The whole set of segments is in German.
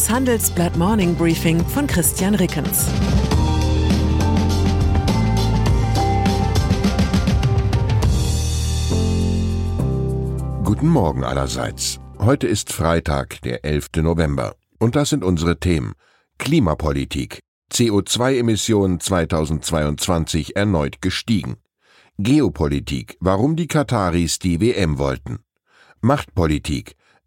Das Handelsblatt Morning Briefing von Christian Rickens. Guten Morgen allerseits. Heute ist Freitag, der 11. November. Und das sind unsere Themen. Klimapolitik. CO2-Emissionen 2022 erneut gestiegen. Geopolitik. Warum die Kataris die WM wollten. Machtpolitik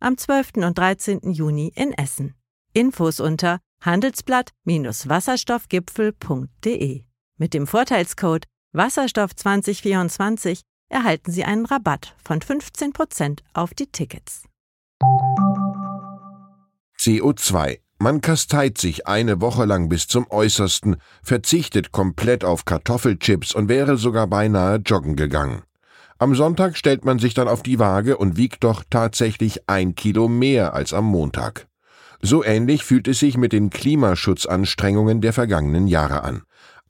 am 12. und 13. Juni in Essen. Infos unter handelsblatt-wasserstoffgipfel.de. Mit dem Vorteilscode Wasserstoff 2024 erhalten Sie einen Rabatt von 15% auf die Tickets. CO2. Man kasteit sich eine Woche lang bis zum Äußersten, verzichtet komplett auf Kartoffelchips und wäre sogar beinahe joggen gegangen. Am Sonntag stellt man sich dann auf die Waage und wiegt doch tatsächlich ein Kilo mehr als am Montag. So ähnlich fühlt es sich mit den Klimaschutzanstrengungen der vergangenen Jahre an.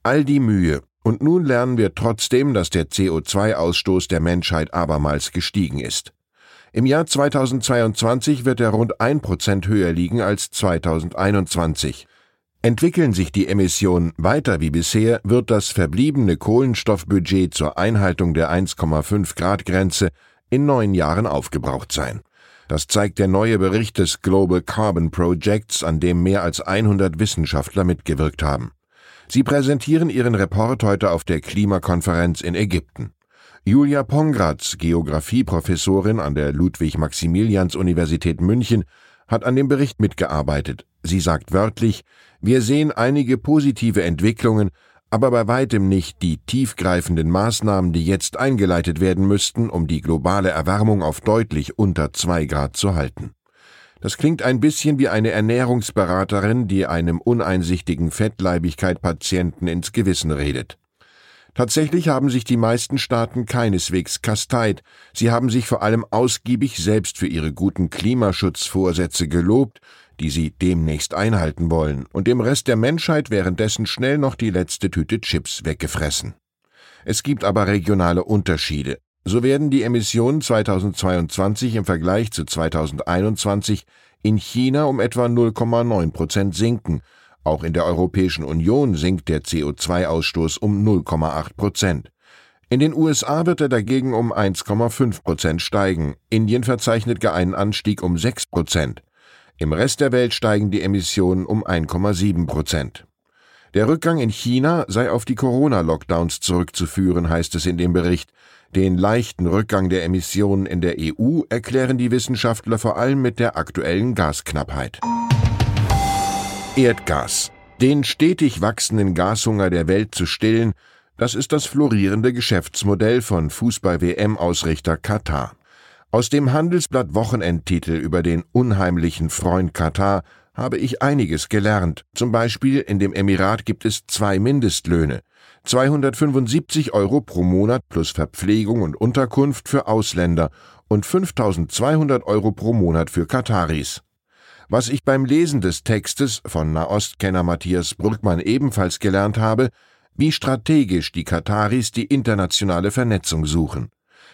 All die Mühe, und nun lernen wir trotzdem, dass der CO2-Ausstoß der Menschheit abermals gestiegen ist. Im Jahr 2022 wird er rund ein Prozent höher liegen als 2021. Entwickeln sich die Emissionen weiter wie bisher, wird das verbliebene Kohlenstoffbudget zur Einhaltung der 1,5 Grad Grenze in neun Jahren aufgebraucht sein. Das zeigt der neue Bericht des Global Carbon Projects, an dem mehr als 100 Wissenschaftler mitgewirkt haben. Sie präsentieren ihren Report heute auf der Klimakonferenz in Ägypten. Julia Pongratz, Geographieprofessorin an der Ludwig-Maximilians-Universität München, hat an dem Bericht mitgearbeitet. Sie sagt wörtlich, wir sehen einige positive Entwicklungen, aber bei weitem nicht die tiefgreifenden Maßnahmen, die jetzt eingeleitet werden müssten, um die globale Erwärmung auf deutlich unter zwei Grad zu halten. Das klingt ein bisschen wie eine Ernährungsberaterin, die einem uneinsichtigen Fettleibigkeit-Patienten ins Gewissen redet. Tatsächlich haben sich die meisten Staaten keineswegs kasteit, sie haben sich vor allem ausgiebig selbst für ihre guten Klimaschutzvorsätze gelobt, die sie demnächst einhalten wollen, und dem Rest der Menschheit währenddessen schnell noch die letzte Tüte Chips weggefressen. Es gibt aber regionale Unterschiede. So werden die Emissionen 2022 im Vergleich zu 2021 in China um etwa 0,9 Prozent sinken, auch in der Europäischen Union sinkt der CO2-Ausstoß um 0,8 Prozent. In den USA wird er dagegen um 1,5 Prozent steigen. Indien verzeichnet gar einen Anstieg um 6 Prozent. Im Rest der Welt steigen die Emissionen um 1,7 Prozent. Der Rückgang in China sei auf die Corona-Lockdowns zurückzuführen, heißt es in dem Bericht. Den leichten Rückgang der Emissionen in der EU erklären die Wissenschaftler vor allem mit der aktuellen Gasknappheit. Erdgas. Den stetig wachsenden Gashunger der Welt zu stillen, das ist das florierende Geschäftsmodell von Fußball-WM-Ausrichter Katar. Aus dem Handelsblatt Wochenendtitel über den unheimlichen Freund Katar habe ich einiges gelernt. Zum Beispiel in dem Emirat gibt es zwei Mindestlöhne. 275 Euro pro Monat plus Verpflegung und Unterkunft für Ausländer und 5200 Euro pro Monat für Kataris. Was ich beim Lesen des Textes von Nahostkenner Matthias Brückmann ebenfalls gelernt habe, wie strategisch die Kataris die internationale Vernetzung suchen.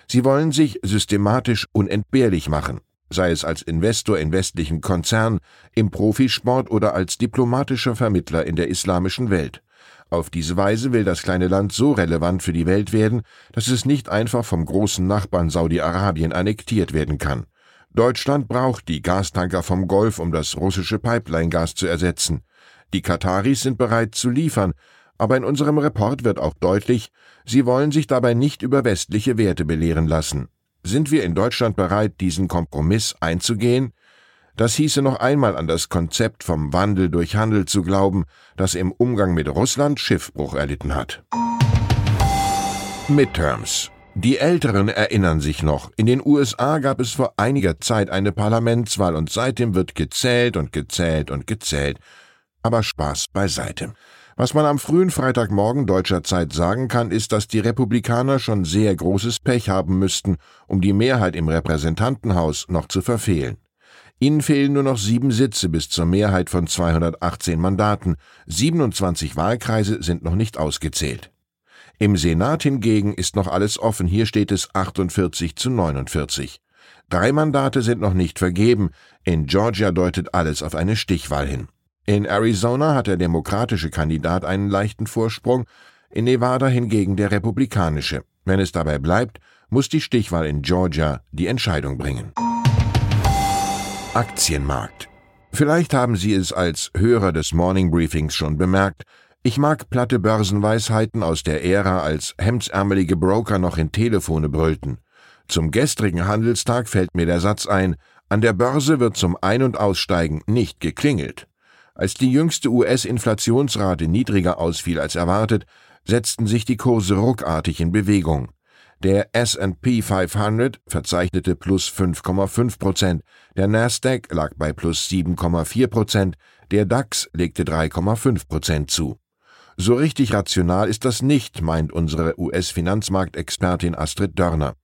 Sie wollen sich systematisch unentbehrlich machen, sei es als Investor in westlichen Konzernen, im Profisport oder als diplomatischer Vermittler in der islamischen Welt. Auf diese Weise will das kleine Land so relevant für die Welt werden, dass es nicht einfach vom großen Nachbarn Saudi-Arabien annektiert werden kann. Deutschland braucht die Gastanker vom Golf, um das russische Pipeline-Gas zu ersetzen. Die Kataris sind bereit zu liefern, aber in unserem Report wird auch deutlich, sie wollen sich dabei nicht über westliche Werte belehren lassen. Sind wir in Deutschland bereit, diesen Kompromiss einzugehen? Das hieße noch einmal an das Konzept vom Wandel durch Handel zu glauben, das im Umgang mit Russland Schiffbruch erlitten hat. Midterms Die Älteren erinnern sich noch, in den USA gab es vor einiger Zeit eine Parlamentswahl und seitdem wird gezählt und gezählt und gezählt. Aber Spaß beiseite. Was man am frühen Freitagmorgen deutscher Zeit sagen kann, ist, dass die Republikaner schon sehr großes Pech haben müssten, um die Mehrheit im Repräsentantenhaus noch zu verfehlen. Ihnen fehlen nur noch sieben Sitze bis zur Mehrheit von 218 Mandaten. 27 Wahlkreise sind noch nicht ausgezählt. Im Senat hingegen ist noch alles offen, hier steht es 48 zu 49. Drei Mandate sind noch nicht vergeben, in Georgia deutet alles auf eine Stichwahl hin. In Arizona hat der demokratische Kandidat einen leichten Vorsprung, in Nevada hingegen der republikanische. Wenn es dabei bleibt, muss die Stichwahl in Georgia die Entscheidung bringen. Aktienmarkt. Vielleicht haben Sie es als Hörer des Morning Briefings schon bemerkt, ich mag platte Börsenweisheiten aus der Ära, als hemdsärmelige Broker noch in Telefone brüllten. Zum gestrigen Handelstag fällt mir der Satz ein, an der Börse wird zum Ein- und Aussteigen nicht geklingelt. Als die jüngste US-Inflationsrate niedriger ausfiel als erwartet, setzten sich die Kurse ruckartig in Bewegung. Der S&P 500 verzeichnete plus 5,5 Prozent, der Nasdaq lag bei plus 7,4 Prozent, der DAX legte 3,5 Prozent zu. So richtig rational ist das nicht, meint unsere US-Finanzmarktexpertin Astrid Dörner.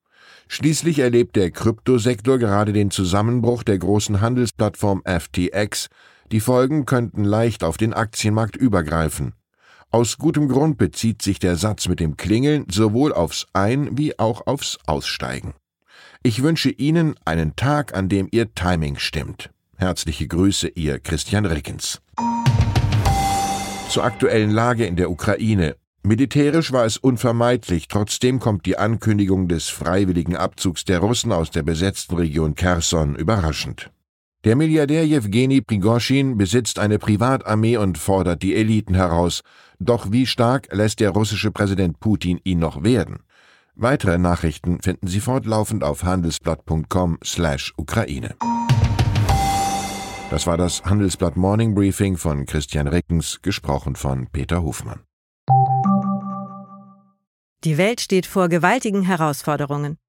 Schließlich erlebt der Kryptosektor gerade den Zusammenbruch der großen Handelsplattform FTX. Die Folgen könnten leicht auf den Aktienmarkt übergreifen. Aus gutem Grund bezieht sich der Satz mit dem Klingeln sowohl aufs Ein- wie auch aufs Aussteigen. Ich wünsche Ihnen einen Tag, an dem Ihr Timing stimmt. Herzliche Grüße, Ihr Christian Rickens. Zur aktuellen Lage in der Ukraine. Militärisch war es unvermeidlich, trotzdem kommt die Ankündigung des freiwilligen Abzugs der Russen aus der besetzten Region Kherson überraschend. Der Milliardär Jewgeni Prigoschin besitzt eine Privatarmee und fordert die Eliten heraus. Doch wie stark lässt der russische Präsident Putin ihn noch werden? Weitere Nachrichten finden Sie fortlaufend auf handelsblatt.com/Ukraine. Das war das Handelsblatt Morning Briefing von Christian Rickens, gesprochen von Peter Hofmann. Die Welt steht vor gewaltigen Herausforderungen.